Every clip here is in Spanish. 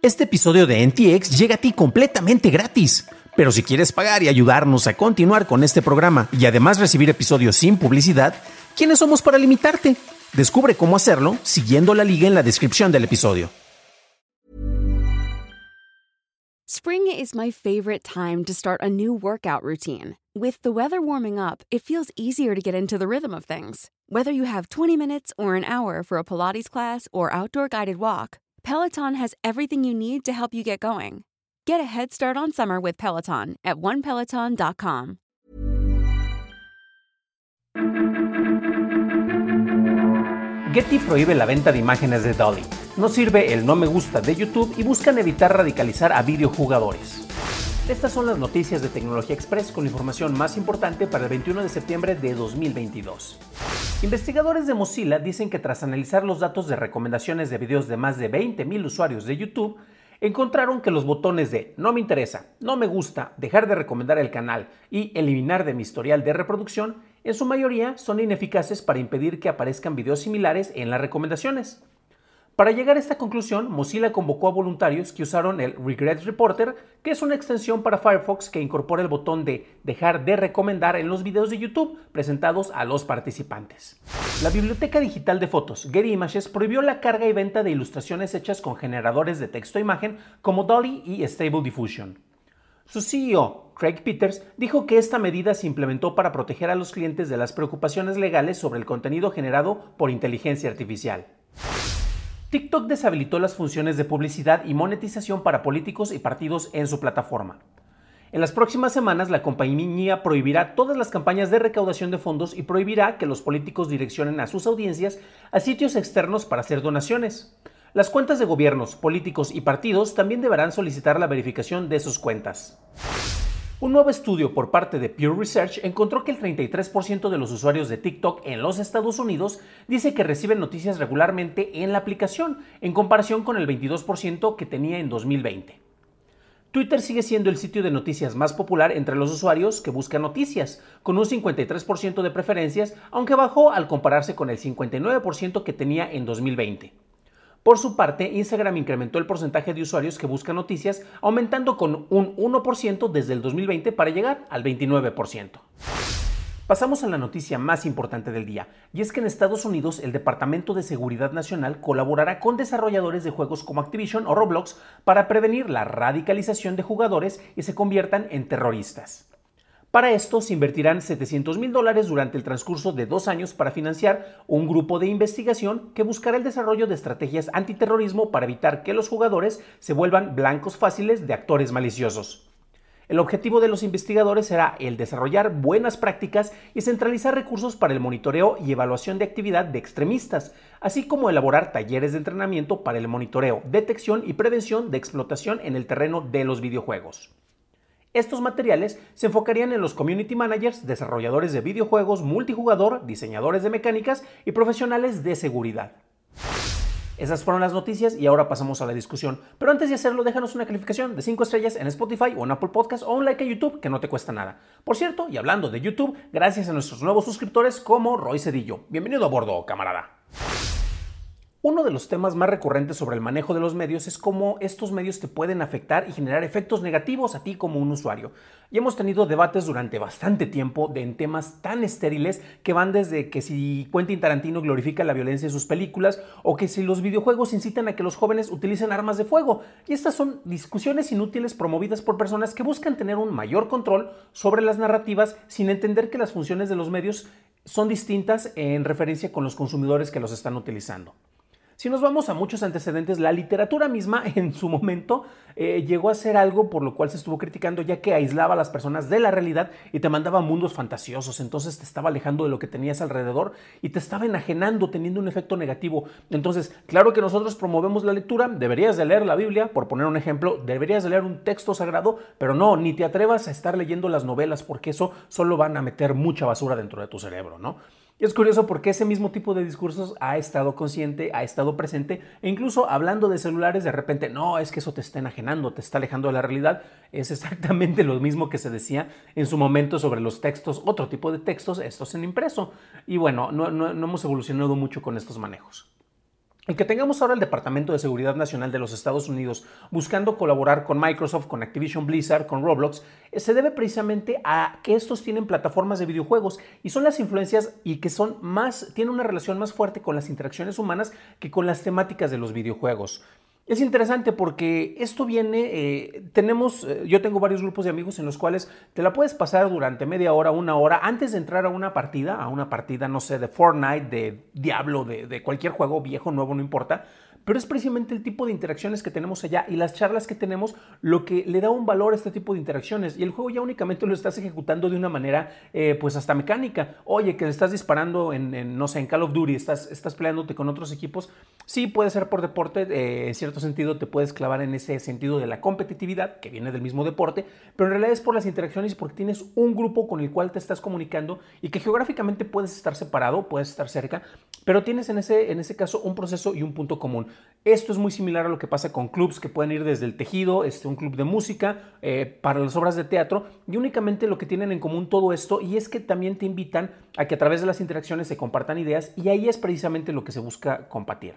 Este episodio de NTX llega a ti completamente gratis. Pero si quieres pagar y ayudarnos a continuar con este programa y además recibir episodios sin publicidad, ¿quiénes somos para limitarte? Descubre cómo hacerlo siguiendo la liga en la descripción del episodio. Spring is my favorite time to start a new workout routine. With the weather warming up, it feels easier to get into the rhythm of things. Whether you have 20 minutes or an hour for a Pilates class or outdoor guided walk, Peloton has everything you need to help you get going. Get a head start on summer with Peloton at onepeloton.com. Getty prohíbe la venta de imágenes de Dolly. No sirve el no me gusta de YouTube y buscan evitar radicalizar a videojugadores. Estas son las noticias de Tecnología Express con la información más importante para el 21 de septiembre de 2022. Investigadores de Mozilla dicen que tras analizar los datos de recomendaciones de videos de más de 20.000 usuarios de YouTube, encontraron que los botones de no me interesa, no me gusta, dejar de recomendar el canal y eliminar de mi historial de reproducción, en su mayoría son ineficaces para impedir que aparezcan videos similares en las recomendaciones. Para llegar a esta conclusión, Mozilla convocó a voluntarios que usaron el Regret Reporter, que es una extensión para Firefox que incorpora el botón de dejar de recomendar en los videos de YouTube presentados a los participantes. La biblioteca digital de fotos Getty Images prohibió la carga y venta de ilustraciones hechas con generadores de texto e imagen como Dolly y Stable Diffusion. Su CEO, Craig Peters, dijo que esta medida se implementó para proteger a los clientes de las preocupaciones legales sobre el contenido generado por inteligencia artificial. TikTok deshabilitó las funciones de publicidad y monetización para políticos y partidos en su plataforma. En las próximas semanas, la compañía prohibirá todas las campañas de recaudación de fondos y prohibirá que los políticos direccionen a sus audiencias a sitios externos para hacer donaciones. Las cuentas de gobiernos, políticos y partidos también deberán solicitar la verificación de sus cuentas. Un nuevo estudio por parte de Pew Research encontró que el 33% de los usuarios de TikTok en los Estados Unidos dice que reciben noticias regularmente en la aplicación, en comparación con el 22% que tenía en 2020. Twitter sigue siendo el sitio de noticias más popular entre los usuarios que buscan noticias, con un 53% de preferencias, aunque bajó al compararse con el 59% que tenía en 2020. Por su parte, Instagram incrementó el porcentaje de usuarios que buscan noticias, aumentando con un 1% desde el 2020 para llegar al 29%. Pasamos a la noticia más importante del día, y es que en Estados Unidos el Departamento de Seguridad Nacional colaborará con desarrolladores de juegos como Activision o Roblox para prevenir la radicalización de jugadores y se conviertan en terroristas. Para esto se invertirán 700 mil dólares durante el transcurso de dos años para financiar un grupo de investigación que buscará el desarrollo de estrategias antiterrorismo para evitar que los jugadores se vuelvan blancos fáciles de actores maliciosos. El objetivo de los investigadores será el desarrollar buenas prácticas y centralizar recursos para el monitoreo y evaluación de actividad de extremistas, así como elaborar talleres de entrenamiento para el monitoreo, detección y prevención de explotación en el terreno de los videojuegos. Estos materiales se enfocarían en los community managers, desarrolladores de videojuegos, multijugador, diseñadores de mecánicas y profesionales de seguridad. Esas fueron las noticias y ahora pasamos a la discusión. Pero antes de hacerlo, déjanos una calificación de 5 estrellas en Spotify o en Apple Podcast o un like a YouTube que no te cuesta nada. Por cierto, y hablando de YouTube, gracias a nuestros nuevos suscriptores como Roy Cedillo. Bienvenido a bordo, camarada. Uno de los temas más recurrentes sobre el manejo de los medios es cómo estos medios te pueden afectar y generar efectos negativos a ti como un usuario. Y hemos tenido debates durante bastante tiempo de, en temas tan estériles que van desde que si Quentin Tarantino glorifica la violencia en sus películas o que si los videojuegos incitan a que los jóvenes utilicen armas de fuego. Y estas son discusiones inútiles promovidas por personas que buscan tener un mayor control sobre las narrativas sin entender que las funciones de los medios son distintas en referencia con los consumidores que los están utilizando. Si nos vamos a muchos antecedentes, la literatura misma en su momento eh, llegó a ser algo por lo cual se estuvo criticando ya que aislaba a las personas de la realidad y te mandaba mundos fantasiosos, entonces te estaba alejando de lo que tenías alrededor y te estaba enajenando, teniendo un efecto negativo. Entonces, claro que nosotros promovemos la lectura, deberías de leer la Biblia, por poner un ejemplo, deberías de leer un texto sagrado, pero no, ni te atrevas a estar leyendo las novelas porque eso solo van a meter mucha basura dentro de tu cerebro, ¿no? Y es curioso porque ese mismo tipo de discursos ha estado consciente, ha estado presente, e incluso hablando de celulares, de repente, no, es que eso te está enajenando, te está alejando de la realidad. Es exactamente lo mismo que se decía en su momento sobre los textos, otro tipo de textos, estos en impreso. Y bueno, no, no hemos evolucionado mucho con estos manejos. Y que tengamos ahora el Departamento de Seguridad Nacional de los Estados Unidos buscando colaborar con Microsoft, con Activision Blizzard, con Roblox, eh, se debe precisamente a que estos tienen plataformas de videojuegos y son las influencias y que son más, tienen una relación más fuerte con las interacciones humanas que con las temáticas de los videojuegos. Es interesante porque esto viene, eh, tenemos, eh, yo tengo varios grupos de amigos en los cuales te la puedes pasar durante media hora, una hora, antes de entrar a una partida, a una partida, no sé, de Fortnite, de Diablo, de, de cualquier juego viejo, nuevo, no importa pero es precisamente el tipo de interacciones que tenemos allá y las charlas que tenemos lo que le da un valor a este tipo de interacciones. Y el juego ya únicamente lo estás ejecutando de una manera, eh, pues hasta mecánica. Oye, que le estás disparando en, no sé, en Call of Duty, estás, estás peleándote con otros equipos. Sí, puede ser por deporte, eh, en cierto sentido te puedes clavar en ese sentido de la competitividad, que viene del mismo deporte, pero en realidad es por las interacciones porque tienes un grupo con el cual te estás comunicando y que geográficamente puedes estar separado, puedes estar cerca, pero tienes en ese, en ese caso un proceso y un punto común. Esto es muy similar a lo que pasa con clubs que pueden ir desde el tejido, este, un club de música, eh, para las obras de teatro, y únicamente lo que tienen en común todo esto, y es que también te invitan a que a través de las interacciones se compartan ideas, y ahí es precisamente lo que se busca compartir.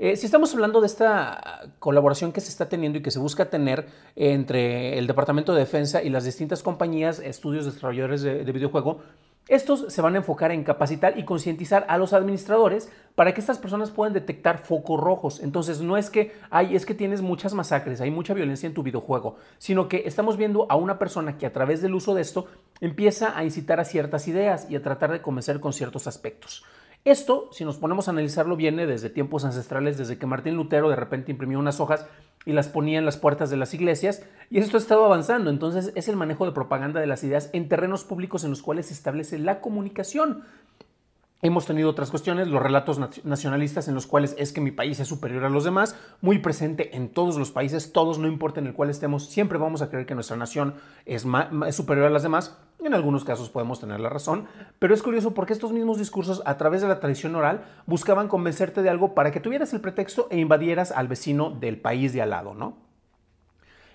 Eh, si estamos hablando de esta colaboración que se está teniendo y que se busca tener entre el Departamento de Defensa y las distintas compañías, estudios desarrolladores de, de videojuego, estos se van a enfocar en capacitar y concientizar a los administradores para que estas personas puedan detectar focos rojos. Entonces, no es que hay, es que tienes muchas masacres, hay mucha violencia en tu videojuego, sino que estamos viendo a una persona que a través del uso de esto empieza a incitar a ciertas ideas y a tratar de convencer con ciertos aspectos. Esto, si nos ponemos a analizarlo, viene desde tiempos ancestrales, desde que Martín Lutero de repente imprimió unas hojas y las ponía en las puertas de las iglesias, y esto ha estado avanzando. Entonces, es el manejo de propaganda de las ideas en terrenos públicos en los cuales se establece la comunicación. Hemos tenido otras cuestiones, los relatos nacionalistas en los cuales es que mi país es superior a los demás, muy presente en todos los países, todos, no importa en el cual estemos, siempre vamos a creer que nuestra nación es, es superior a las demás. En algunos casos podemos tener la razón, pero es curioso porque estos mismos discursos, a través de la tradición oral, buscaban convencerte de algo para que tuvieras el pretexto e invadieras al vecino del país de al lado, ¿no?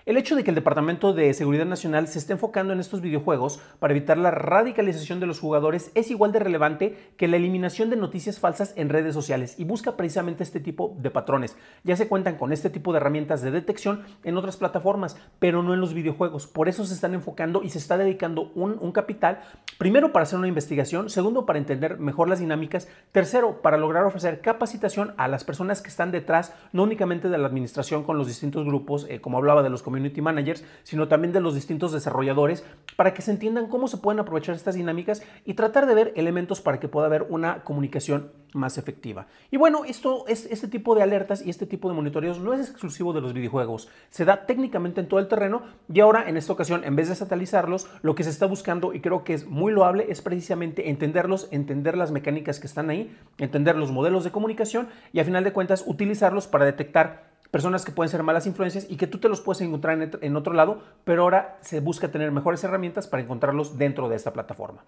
El hecho de que el Departamento de Seguridad Nacional se esté enfocando en estos videojuegos para evitar la radicalización de los jugadores es igual de relevante que la eliminación de noticias falsas en redes sociales y busca precisamente este tipo de patrones. Ya se cuentan con este tipo de herramientas de detección en otras plataformas, pero no en los videojuegos. Por eso se están enfocando y se está dedicando un, capital, primero para hacer una investigación, segundo para entender mejor las dinámicas, tercero para lograr ofrecer capacitación a las personas que están detrás, no únicamente de la administración con los distintos grupos, eh, como hablaba de los community managers, sino también de los distintos desarrolladores, para que se entiendan cómo se pueden aprovechar estas dinámicas y tratar de ver elementos para que pueda haber una comunicación más efectiva. Y bueno, esto es este tipo de alertas y este tipo de monitoreos no es exclusivo de los videojuegos, se da técnicamente en todo el terreno y ahora en esta ocasión, en vez de satalizarlos, lo que se está buscando y creo que es muy loable es precisamente entenderlos, entender las mecánicas que están ahí, entender los modelos de comunicación y a final de cuentas utilizarlos para detectar personas que pueden ser malas influencias y que tú te los puedes encontrar en otro lado, pero ahora se busca tener mejores herramientas para encontrarlos dentro de esta plataforma.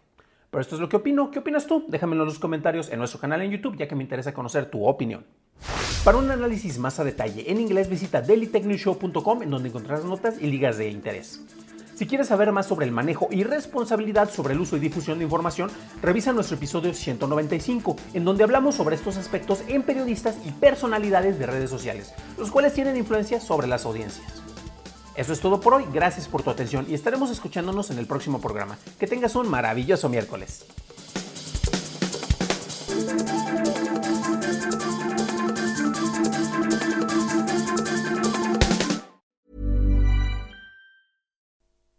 Pero esto es lo que opino. ¿Qué opinas tú? Déjamelo en los comentarios en nuestro canal en YouTube, ya que me interesa conocer tu opinión. Para un análisis más a detalle en inglés, visita dailytechnewshow.com en donde encontrarás notas y ligas de interés. Si quieres saber más sobre el manejo y responsabilidad sobre el uso y difusión de información, revisa nuestro episodio 195, en donde hablamos sobre estos aspectos en periodistas y personalidades de redes sociales, los cuales tienen influencia sobre las audiencias. Eso es todo por hoy, gracias por tu atención y estaremos escuchándonos en el próximo programa. Que tengas un maravilloso miércoles.